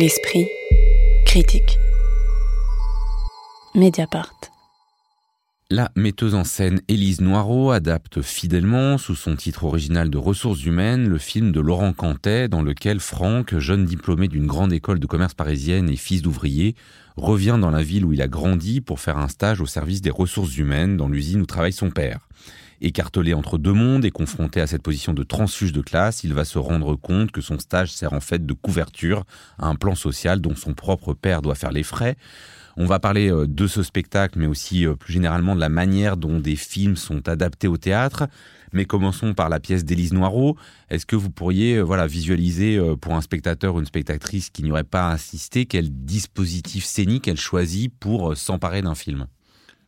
L'esprit critique. Mediapart. La metteuse en scène Élise Noireau adapte fidèlement, sous son titre original de Ressources humaines, le film de Laurent Cantet, dans lequel Franck, jeune diplômé d'une grande école de commerce parisienne et fils d'ouvrier, revient dans la ville où il a grandi pour faire un stage au service des ressources humaines dans l'usine où travaille son père. Écartelé entre deux mondes et confronté à cette position de transfuge de classe, il va se rendre compte que son stage sert en fait de couverture à un plan social dont son propre père doit faire les frais. On va parler euh, de ce spectacle, mais aussi euh, plus généralement de la manière dont des films sont adaptés au théâtre. Mais commençons par la pièce d'Élise Noireau. Est-ce que vous pourriez euh, voilà, visualiser pour un spectateur ou une spectatrice qui n'y aurait pas assisté quel dispositif scénique elle choisit pour s'emparer d'un film?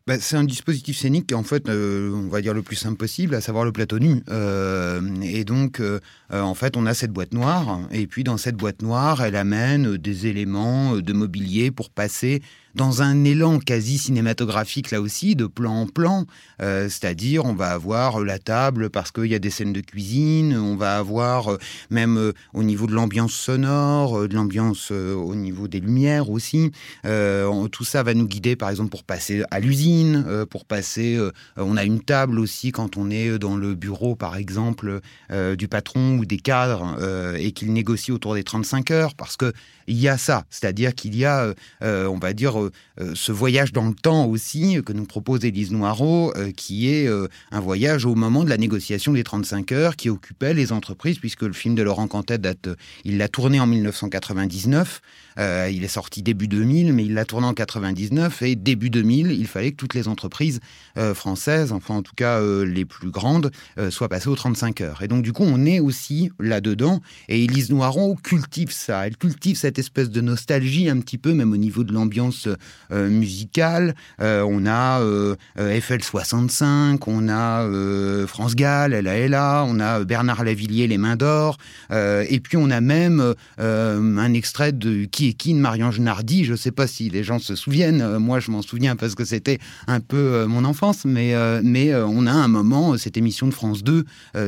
Bah, c'est un dispositif scénique, en fait, euh, on va dire le plus simple possible, à savoir le plateau nu. Euh, et donc, euh, en fait, on a cette boîte noire, et puis dans cette boîte noire, elle amène des éléments de mobilier pour passer dans un élan quasi cinématographique là aussi, de plan en plan. Euh, c'est-à-dire, on va avoir la table parce qu'il y a des scènes de cuisine, on va avoir euh, même euh, au niveau de l'ambiance sonore, de l'ambiance au niveau des lumières aussi. tout ça va nous guider, par exemple, pour passer à l'usine, pour passer. on a une table aussi quand on est dans le bureau, par exemple, du patron ou des cadres et qu'il négocie autour des 35 heures, parce que il y a ça, c'est-à-dire qu'il y a, on va dire, euh, euh, ce voyage dans le temps aussi que nous propose Élise euh, qui est un voyage au moment de la négociation des 35 heures qui occupait les entreprises, puisque le film de Laurent Cantet date, il l'a tourné en 1999, il est sorti début 2000, mais il l'a tourné en 99 et début 2000, il fallait que toutes les entreprises françaises, enfin en tout cas les plus grandes, soient passées aux 35 heures. Et donc du coup, on est aussi là-dedans, et Élise Noireau cultive ça, elle cultive cette espèce de nostalgie un petit peu, même au niveau de l'ambiance euh, musicale. Euh, on a euh, FL 65, on a France Gall, là, on a Bernard Lavillier, Les Mains d'Or, et puis on a même un extrait de Qui est qui de Marion Genardi. Je ne sais pas si les gens se souviennent. Moi, je m'en souviens parce que c'était un peu mon enfance, mais, mais on a un moment, cette émission de France 2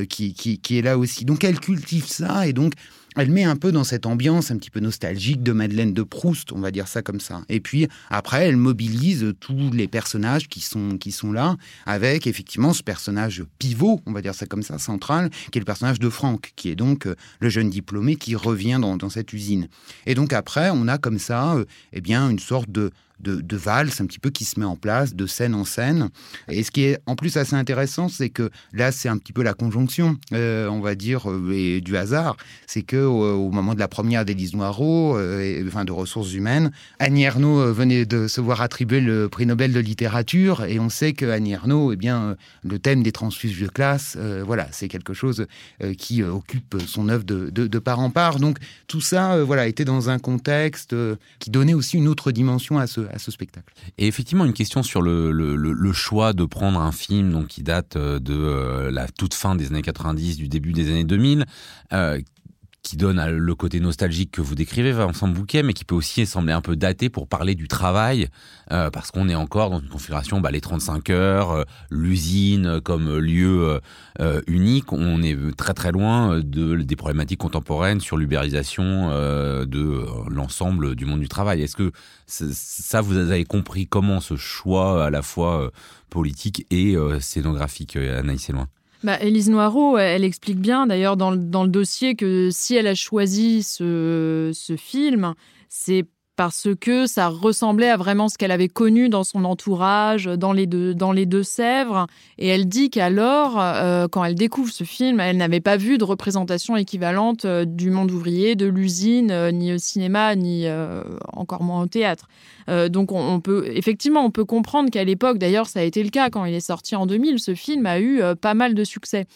qui, qui, qui est là aussi. Donc elle cultive ça et donc elle met un peu dans cette ambiance un petit peu nostalgique de Madeleine de Proust, on va dire ça comme ça. Et puis après, elle mobilise tous les personnages qui sont, qui sont là, avec effectivement ce personnage pivot, on va dire ça comme ça, central, qui est le personnage de Franck, qui est donc euh, le jeune diplômé qui revient dans, dans cette usine. Et donc après, on a comme ça, euh, eh bien, une sorte de, de, de, valse un petit peu qui se met en place, de scène en scène. Et ce qui est en plus assez intéressant, c'est que là, c'est un petit peu la conjonction, euh, on va dire, euh, et du hasard. C'est que au, moment de la première d'Élise Noireau, euh, enfin de ressources humaines, Annie Ernaux venait de se voir attribuer le prix Nobel de littérature, et on sait que Annie Ernaux, eh bien, le thème des transfuges de classe, voilà, c'est quelque chose qui occupe son œuvre de, de, part en part. Donc tout ça, voilà, était dans un contexte qui donnait aussi une autre dimension à ce, ce spectacle. Et effectivement, une question sur le, choix de prendre un film donc, qui date euh, de euh, la toute fin des années 90, du début des années 2000, euh, qui donne le côté nostalgique que vous décrivez, Vincent Bouquet, mais qui peut aussi sembler un peu daté pour parler du travail, euh, parce qu'on est encore dans une configuration, bah, les 35 heures, euh, l'usine comme lieu euh, unique, on est très très loin de, des problématiques contemporaines sur l'ubérisation de l'ensemble du monde du travail. Est-ce que ça, vous avez compris comment ce choix à la fois politique et scénographique, Anaïs loin bah, Élise Noireau, elle explique bien d'ailleurs dans, le dossier que si elle a choisi ce film, c'est parce que ça ressemblait à vraiment ce qu'elle avait connu dans son entourage, dans les deux, dans les deux Sèvres. Et elle dit qu'alors, euh, quand elle découvre ce film, elle n'avait pas vu de représentation équivalente euh, du monde ouvrier, de l'usine, euh, ni au cinéma, ni encore moins au théâtre. donc on, peut effectivement, on peut comprendre qu'à l'époque, d'ailleurs, ça a été le cas quand il est sorti en 2000, ce film a eu pas mal de succès.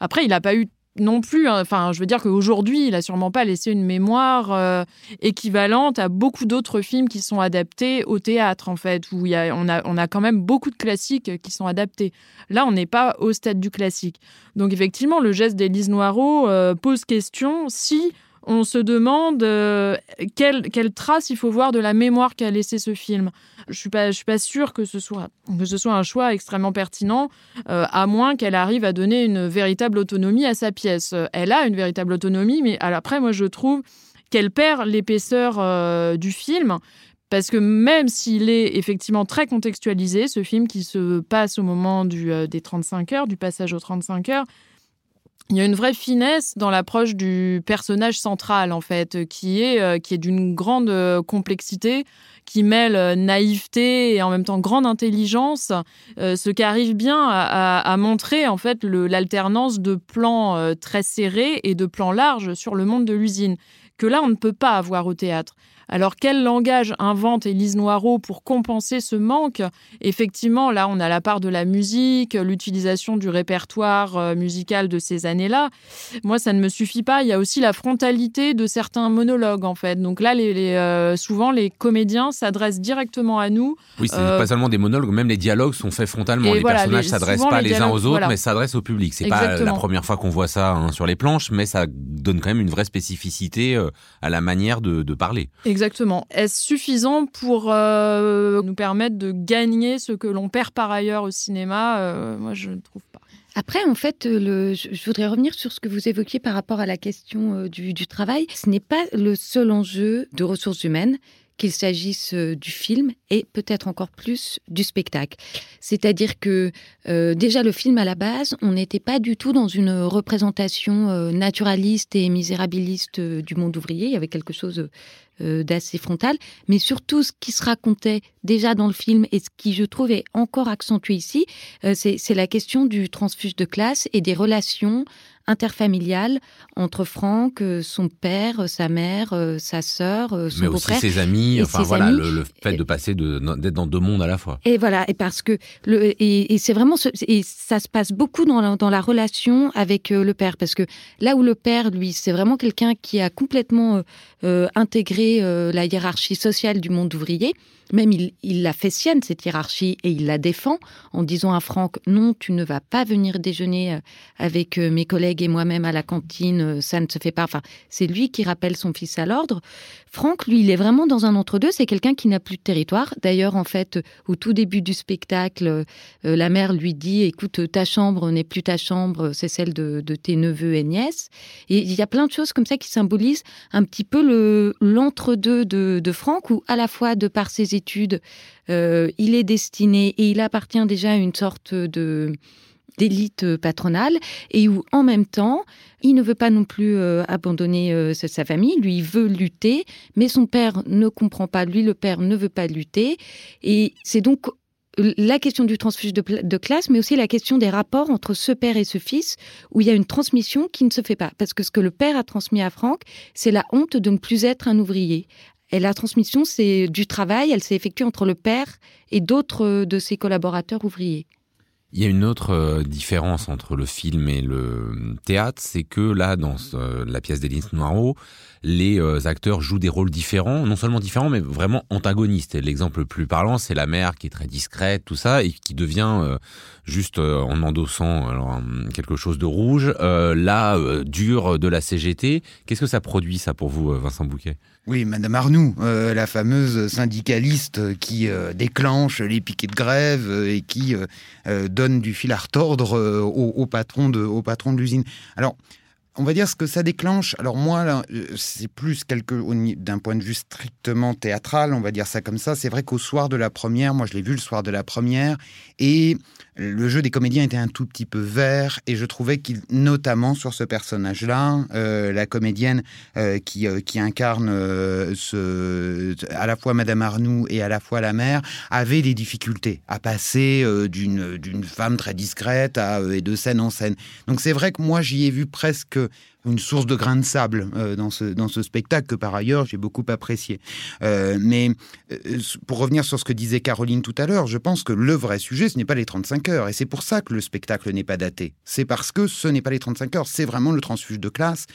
Après, il n'a pas eu non plus. Hein. Enfin, je veux dire qu'aujourd'hui, il a sûrement pas laissé une mémoire euh, équivalente à beaucoup d'autres films qui sont adaptés au théâtre, en fait, où il y a, on, a, on a quand même beaucoup de classiques qui sont adaptés. Là, on n'est pas au stade du classique. Donc, effectivement, le geste d'Élise Noireau euh, pose question si on se demande euh, quelle, trace il faut voir de la mémoire qu'a laissé ce film. Je suis suis pas sûre que ce soit que ce soit un choix extrêmement pertinent, euh, à moins qu'elle arrive à donner une véritable autonomie à sa pièce. Elle a une véritable autonomie, mais après, moi, je trouve qu'elle perd l'épaisseur du film. Parce que même s'il est effectivement très contextualisé, ce film qui se passe au moment du, des 35 heures, du passage aux 35 heures, il y a une vraie finesse dans l'approche du personnage central, en fait, qui est, euh, qui est d'une grande euh, complexité, qui mêle euh, naïveté et en même temps grande intelligence, ce qui arrive bien à, montrer, en fait, l'alternance de plans très serrés et de plans larges sur le monde de l'usine, que là, on ne peut pas avoir au théâtre. Alors quel langage invente Élise Noireau pour compenser ce manque? Effectivement, là, on a la part de la musique, l'utilisation du répertoire euh, musical de ces années-là. Moi, ça ne me suffit pas. Il y a aussi la frontalité de certains monologues, en fait. Donc là, les, euh, souvent, les comédiens s'adressent directement à nous. Oui, c'est euh, pas seulement des monologues, même les dialogues sont faits frontalement. les personnages ne s'adressent pas les, uns aux autres, mais s'adressent au public. C'est pas la première fois qu'on voit ça hein, sur les planches, mais ça donne quand même une vraie spécificité à la manière de, de parler. Exactement. Est-ce suffisant pour euh, nous permettre de gagner ce que l'on perd par ailleurs au cinéma euh, Moi, je ne trouve pas. Après, en fait, le, je voudrais revenir sur ce que vous évoquiez par rapport à la question euh, du travail. Ce n'est pas le seul enjeu de ressources humaines qu'il s'agisse euh, du film et peut-être encore plus du spectacle. C'est-à-dire que euh, déjà le film à la base, on n'était pas du tout dans une représentation euh, naturaliste et misérabiliste du monde ouvrier. Il y avait quelque chose d'assez frontal, mais surtout ce qui se racontait déjà dans le film et ce qui je trouve est encore accentué ici, c'est la question du transfuge de classe et des relations interfamiliale entre Franck, euh, son père, sa mère, euh, sa sœur, euh, son. Mais aussi ses amis, enfin voilà, Le, fait de passer d'être dans deux mondes à la fois. Et voilà, et parce que, le, et, c'est vraiment, et ça se passe beaucoup dans la, dans la relation avec le père, parce que là où le père, lui, c'est vraiment quelqu'un qui a complètement intégré la hiérarchie sociale du monde ouvrier, même il, la fait sienne, cette hiérarchie, et il la défend en disant à Franck, non, tu ne vas pas venir déjeuner euh, avec euh, mes collègues et moi-même à la cantine, euh, ça ne se fait pas. Enfin, c'est lui qui rappelle son fils à l'ordre. Franck, lui, il est vraiment dans un entre-deux, c'est quelqu'un qui n'a plus de territoire. D'ailleurs, en fait, au tout début du spectacle, la mère lui dit, écoute, ta chambre n'est plus ta chambre, c'est celle de, tes neveux et nièces. Et il y a plein de choses comme ça qui symbolisent un petit peu le l'entre-deux de, de Franck, où à la fois, de par ses euh, il est destiné et il appartient déjà à une sorte de d'élite patronale et où en même temps il ne veut pas non plus euh, abandonner euh, sa famille, lui il veut lutter, mais son père ne comprend pas, lui le père ne veut pas lutter et c'est donc la question du transfuge de, de, classe, mais aussi la question des rapports entre ce père et ce fils, où il y a une transmission qui ne se fait pas. Parce que ce que le père a transmis à Franck, c'est la honte de ne plus être un ouvrier. Et la transmission, c'est du travail, elle s'est effectuée entre le père et d'autres de ses collaborateurs ouvriers. Il y a une autre euh, différence entre le film et le théâtre, c'est que là, dans la pièce d'Élise Noirot, les euh, acteurs jouent des rôles différents, non seulement différents, mais vraiment antagonistes. L'exemple le plus parlant, c'est la mère qui est très discrète, tout ça, et qui devient euh, juste en endossant quelque chose de rouge, là, dure de la CGT. Qu'est-ce que ça produit, ça, pour vous, Vincent Bouquet? Oui, Madame Arnoux, euh, la fameuse syndicaliste qui euh, déclenche les piquets de grève euh, et qui donne du fil à retordre au, patron de, au patron de l'usine. Alors, on va dire ce que ça déclenche. Alors moi, c'est plus quelque d'un point de vue strictement théâtral, on va dire ça comme ça. C'est vrai qu'au soir de la première, moi je l'ai vu le soir de la première, et le jeu des comédiens était un tout petit peu vert et je trouvais qu'il, notamment sur ce personnage-là, euh, la comédienne euh, qui, euh, qui incarne à la fois Madame Arnoux et à la fois la mère, avait des difficultés à passer d'une, d'une femme très discrète à, et de scène en scène. Donc c'est vrai que moi j'y ai vu presque une source de grains de sable euh, dans, ce, dans ce spectacle que par ailleurs j'ai beaucoup apprécié. Euh, mais euh, pour revenir sur ce que disait Caroline tout à l'heure, je pense que le vrai sujet, ce n'est pas les 35 heures. Et c'est pour ça que le spectacle n'est pas daté. C'est parce que ce n'est pas les 35 heures, c'est vraiment le transfuge de classe.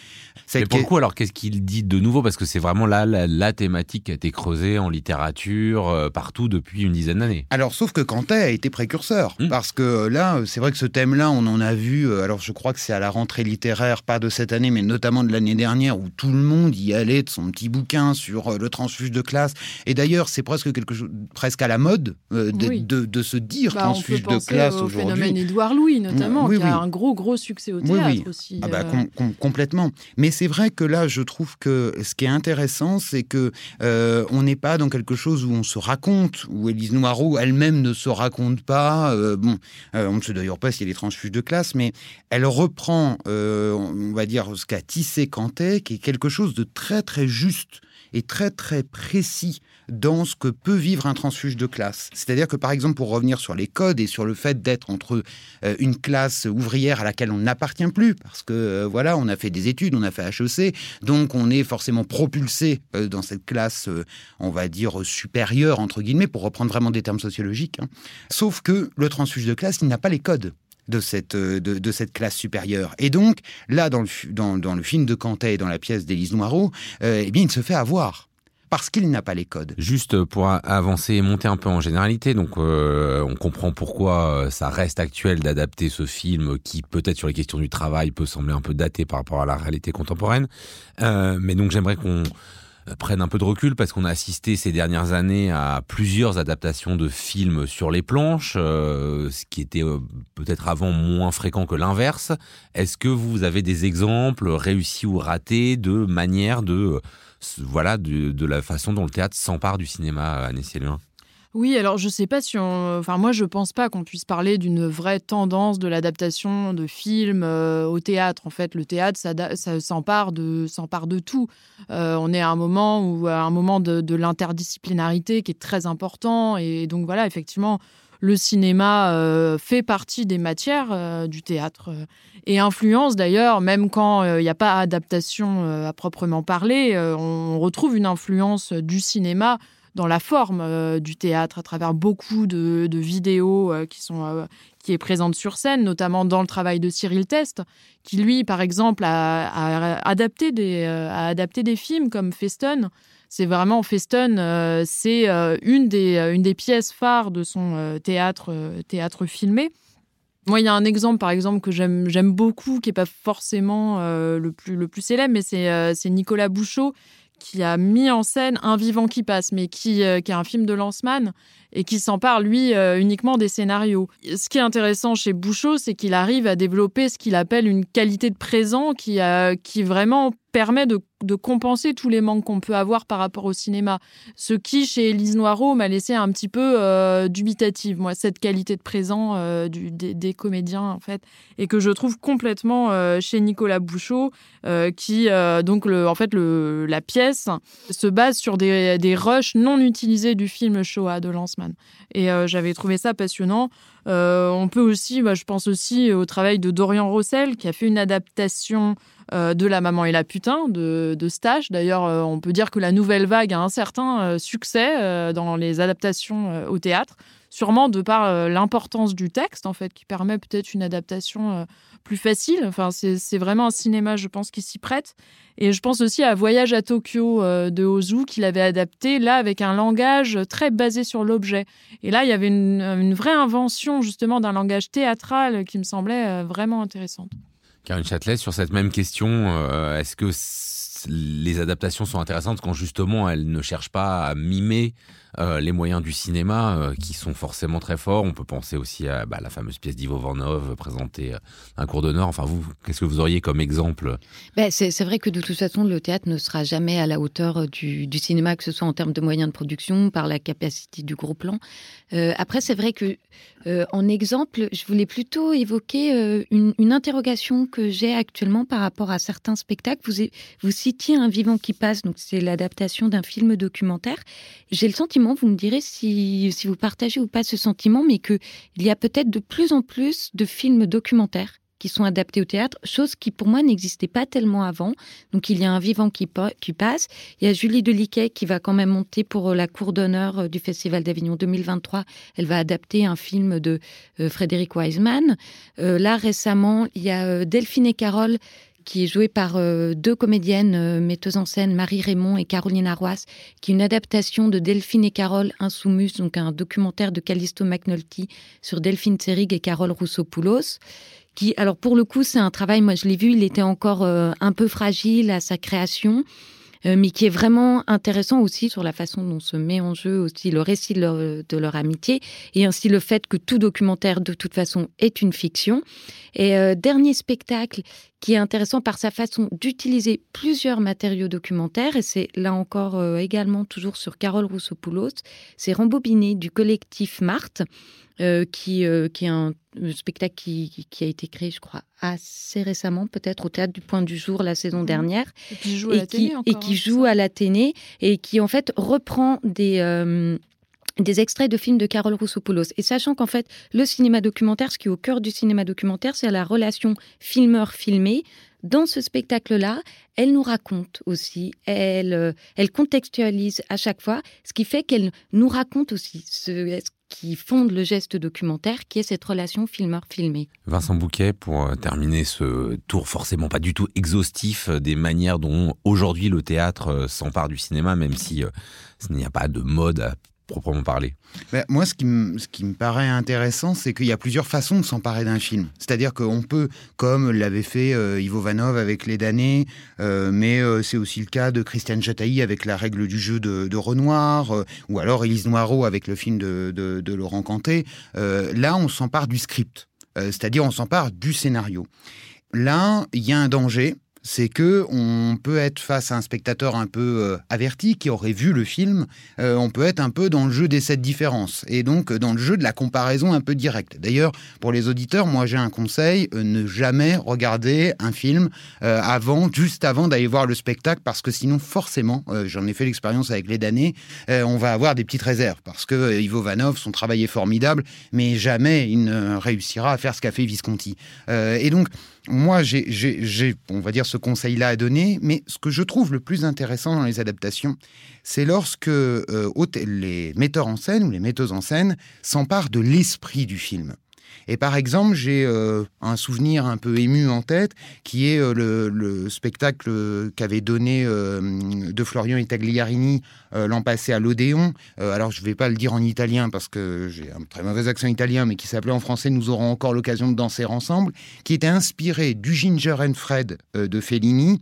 Mais pour le coup, alors qu'est-ce qu'il dit de nouveau? Parce que c'est vraiment là la, thématique qui a été creusée en littérature partout depuis une dizaine d'années. Alors, sauf que Cantet a été précurseur. Mmh. Parce que là, c'est vrai que ce thème-là, on en a vu, alors je crois que c'est à la rentrée littéraire, pas de cette année, mais notamment de l'année dernière, où tout le monde y allait de son petit bouquin sur euh, le transfuge de classe. Et d'ailleurs, c'est presque quelque chose, presque à la mode euh, de, se dire bah, transfuge de classe aujourd'hui. Phénomène Édouard Louis, notamment, qui a un gros, gros succès au théâtre aussi. Ah bah, complètement. Mais c'est vrai que là, je trouve que ce qui est intéressant, c'est que on n'est pas dans quelque chose où on se raconte, où Élise Noireau elle-même ne se raconte pas. bon, on ne sait d'ailleurs pas s'il y a des transfuges de classe, mais elle reprend, euh, on va dire, ce qu'a tissé Cantet, qui est quelque chose de très très juste et très très précis dans ce que peut vivre un transfuge de classe. C'est-à-dire que par exemple, pour revenir sur les codes et sur le fait d'être entre euh, une classe ouvrière à laquelle on n'appartient plus, parce que euh, voilà, on a fait des études, on a fait HEC, donc on est forcément propulsé dans cette classe, on va dire supérieure entre guillemets, pour reprendre vraiment des termes sociologiques. Hein. Sauf que le transfuge de classe, il n'a pas les codes de cette, euh, de, cette classe supérieure. Et donc, là, dans le, dans, le film de Cantet et dans la pièce d'Élise Noireau, euh, eh bien, il se fait avoir parce qu'il n'a pas les codes. Juste pour avancer et monter un peu en généralité, donc euh, on comprend pourquoi ça reste actuel d'adapter ce film qui peut-être sur les questions du travail peut sembler un peu daté par rapport à la réalité contemporaine. mais donc j'aimerais qu'on prennent un peu de recul parce qu'on a assisté ces dernières années à plusieurs adaptations de films sur les planches, euh, ce qui était euh, peut-être avant moins fréquent que l'inverse. Est-ce que vous avez des exemples réussis ou ratés de manière de euh, voilà de, la façon dont le théâtre s'empare du cinéma à Célin oui, alors je sais pas si on. Enfin, moi, je pense pas qu'on puisse parler d'une vraie tendance de l'adaptation de films euh, au théâtre. En fait, le théâtre, ça, s'empare de, tout. Euh, on est à un moment où, à un moment de, de l'interdisciplinarité qui est très important. Et donc, voilà, effectivement, le cinéma euh, fait partie des matières du théâtre et influence d'ailleurs, même quand il n'y a pas adaptation à proprement parler, on retrouve une influence du cinéma dans la forme euh, du théâtre à travers beaucoup de, vidéos euh, qui sont euh, qui est présente sur scène, notamment dans le travail de Cyril Test, qui lui, par exemple, a, adapté des a adapté des films comme Feston. C'est vraiment Feston, c'est une des une des pièces phares de son théâtre théâtre filmé. Moi, il y a un exemple, par exemple, que j'aime beaucoup, qui est pas forcément le plus le plus célèbre, mais c'est Nicolas Bouchot qui a mis en scène Un vivant qui passe, mais qui, euh, est un film de Lanceman et qui s'empare, lui, euh, uniquement des scénarios. Ce qui est intéressant chez Bouchot, c'est qu'il arrive à développer ce qu'il appelle une qualité de présent qui, a, qui vraiment permet de, compenser tous les manques qu'on peut avoir par rapport au cinéma. Ce qui, chez Élise Noireau, m'a laissé un petit peu euh, dubitative, moi, cette qualité de présent euh, des, comédiens, en fait, et que je trouve complètement chez Nicolas Bouchot, qui, donc, le, en fait, le, la pièce se base sur des, des rushs non utilisés du film Shoah de Et euh, j'avais trouvé ça passionnant. Euh, on peut aussi, bah, je pense aussi au travail de Dorian Rossel, qui a fait une adaptation euh, de La Maman et la Putain de, de Stage. D'ailleurs, on peut dire que la nouvelle vague a un certain succès dans les adaptations au théâtre, sûrement de par l'importance du texte, en fait, qui permet peut-être une adaptation plus facile. Enfin, c'est vraiment un cinéma, je pense, qui s'y prête. Et je pense aussi à Voyage à Tokyo euh, de Ozu qu'il avait adapté là avec un langage très basé sur l'objet. Et là, il y avait une, vraie invention justement d'un langage théâtral qui me semblait euh, vraiment intéressante. Karine Châtelet, sur cette même question, euh, est-ce que les adaptations sont intéressantes quand justement elles ne cherchent pas à mimer euh, les moyens du cinéma euh, qui sont forcément très forts. On peut penser aussi à bah, la fameuse pièce d'Ivo Vanov présentée euh, un cours d'honneur. Enfin, vous, qu'est-ce que vous auriez comme exemple? Ben, c'est, vrai que de toute façon, le théâtre ne sera jamais à la hauteur du, cinéma, que ce soit en termes de moyens de production, par la capacité du gros plan. après, c'est vrai que en exemple, je voulais plutôt évoquer une, une, interrogation que j'ai actuellement par rapport à certains spectacles. Vous, vous citiez Un vivant qui passe, donc c'est l'adaptation d'un film documentaire. J'ai le sentiment vous me direz si, vous partagez ou pas ce sentiment, mais qu'il y a peut-être de plus en plus de films documentaires qui sont adaptés au théâtre, chose qui pour moi n'existait pas tellement avant. Donc il y a un vivant qui, qui passe, il y a Julie Deliquet qui va quand même monter pour euh, la cour d'honneur euh, du Festival d'Avignon 2023. Elle va adapter un film de euh, Frédéric Wiseman. là récemment, il y a Delphine et Carole qui est jouée par euh, deux comédiennes euh, metteuses en scène, Marie Raymond et Caroline Arroas, qui est une adaptation de Delphine et Carole Insoumus, donc un documentaire de Callisto McNulty sur Delphine Serig et Carole Roussopoulos, qui, alors pour le coup, c'est un travail, moi je l'ai vu, il était encore un peu fragile à sa création. Euh, mais qui est vraiment intéressant aussi sur la façon dont se met en jeu aussi le récit de leur, amitié et ainsi le fait que tout documentaire de toute façon est une fiction. Et euh, dernier spectacle qui est intéressant par sa façon d'utiliser plusieurs matériaux documentaires, et c'est là encore euh, également toujours sur Carole Roussopoulos, c'est Rembobiné du collectif Marthe. Euh, qui, euh, qui est un spectacle qui, qui, a été créé, je crois, assez récemment, peut-être au Théâtre du Point du Jour la saison mmh. dernière. Et qui joue à la télé Et qui joue à l'Athénée et qui, en fait, reprend des, des extraits de films de Carole Roussopoulos. Et sachant qu'en fait, le cinéma documentaire, ce qui est au cœur du cinéma documentaire, c'est la relation filmeur-filmé. Dans ce spectacle-là, elle nous raconte aussi, elle, elle contextualise à chaque fois, ce qui fait qu'elle nous raconte aussi ce, qui fonde le geste documentaire, qui est cette relation filmeur-filmé. Vincent Bouquet, pour euh, terminer ce tour forcément pas du tout exhaustif euh, des manières dont aujourd'hui le théâtre euh, s'empare du cinéma, même si il n'y a pas de mode à proprement parler ben, Moi, ce qui, me, paraît intéressant, c'est qu'il y a plusieurs façons de s'emparer d'un film. C'est-à-dire qu'on peut, comme l'avait fait euh, Ivo Vanov avec Les damnés, euh, mais euh, c'est aussi le cas de Christiane Chatailly avec La règle du jeu de, Renoir, ou alors Élise Noireau avec le film de, Laurent Cantet. là, on s'empare du script, c'est-à-dire on s'empare du scénario. Là, il y a un danger, c'est que on peut être face à un spectateur un peu euh, averti qui aurait vu le film, euh, on peut être un peu dans le jeu des sept différences et donc dans le jeu de la comparaison un peu directe. D'ailleurs, pour les auditeurs, moi j'ai un conseil euh, ne jamais regarder un film avant, juste avant d'aller voir le spectacle, parce que sinon forcément, j'en ai fait l'expérience avec les damnés, on va avoir des petites réserves parce que Ivo Vanov, son travail est formidable, mais jamais il ne réussira à faire ce qu'a fait Visconti. et donc moi, j'ai, on va dire, ce conseil-là à donner, mais ce que je trouve le plus intéressant dans les adaptations, c'est lorsque euh, les metteurs en scène ou les metteuses en scène s'emparent de l'esprit du film. Et par exemple, j'ai euh, un souvenir un peu ému en tête, qui est euh, le, spectacle qu'avait donné euh, de Florian Itagliarini l'an passé à l'Odéon. alors, je ne vais pas le dire en italien parce que j'ai un très mauvais accent italien, mais qui s'appelait en français Nous aurons encore l'occasion de danser ensemble, qui était inspiré du Ginger and Fred de Fellini.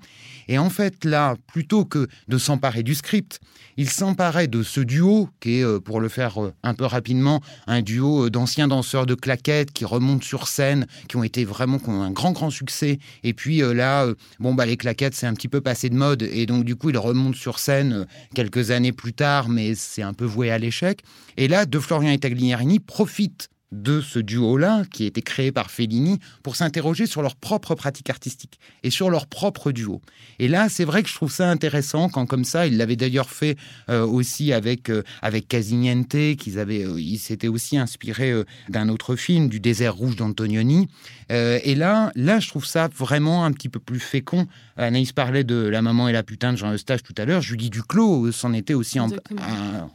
Et en fait, là, plutôt que de s'emparer du script, il s'emparait de ce duo, qui est, pour le faire un peu rapidement, un duo d'anciens danseurs de claquettes qui remontent sur scène, qui ont été vraiment qui ont un grand grand succès. Et puis euh, là, euh, bon bah les claquettes c'est un petit peu passé de mode et donc du coup ils remontent sur scène euh, quelques années plus tard, mais c'est un peu voué à l'échec. Et là, De Florian et Tagliarini profitent de ce duo-là, qui a été créé par Fellini, pour s'interroger sur leur propre pratique artistique et sur leur propre duo. Et là, c'est vrai que je trouve ça intéressant quand, comme ça, ils l'avaient d'ailleurs fait euh, aussi avec, euh, avec Casiniente, qu'ils avaient, euh, ils s'étaient aussi inspirés d'un autre film, du désert rouge d'Antonioni. et là, là, je trouve ça vraiment un petit peu plus fécond. Anaïs parlait de La maman et la putain de Jean Eustache tout à l'heure. Julie Duclos s'en était aussi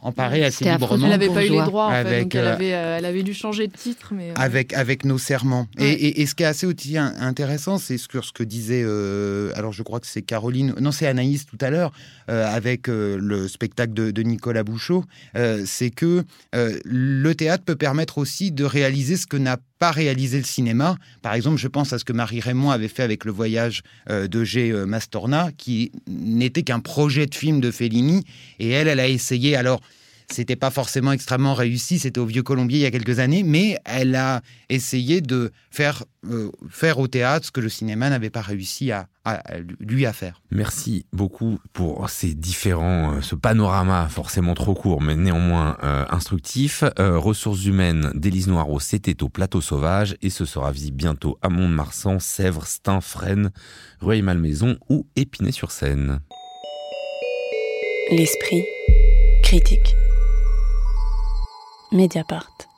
emparée assez librement. Elle n'avait pas eu les droits, donc elle avait, elle avait dû changer titre. Mais, euh, avec, avec nos serments. Et, et, ce qui est assez aussi intéressant, c'est ce que, ce que disait, euh, alors je crois que c'est Caroline, non c'est Anaïs tout à l'heure, euh, avec le spectacle de, de Nicolas Bouchot, c'est que le théâtre peut permettre aussi de réaliser ce que n'a pas réalisé le cinéma. Par exemple, je pense à ce que Marie Raymond avait fait avec le voyage de G. Mastorna, qui n'était qu'un projet de film de Fellini. Et elle, elle a essayé. Alors, c'était pas forcément extrêmement réussi, c'était au Vieux Colombier il y a quelques années, mais elle a essayé de faire, euh, faire au théâtre ce que le cinéma n'avait pas réussi à, lui à faire. Merci beaucoup pour ces différents, euh, ce panorama forcément trop court, mais néanmoins euh, instructif. ressources humaines d'Élise Noireau, c'était au Plateau Sauvage et ce sera visible bientôt à Mont-de-Marsan, Sèvres, Stein, Fresnes, Rueil-Malmaison ou Épinay-sur-Seine. L'esprit critique. Mediapart.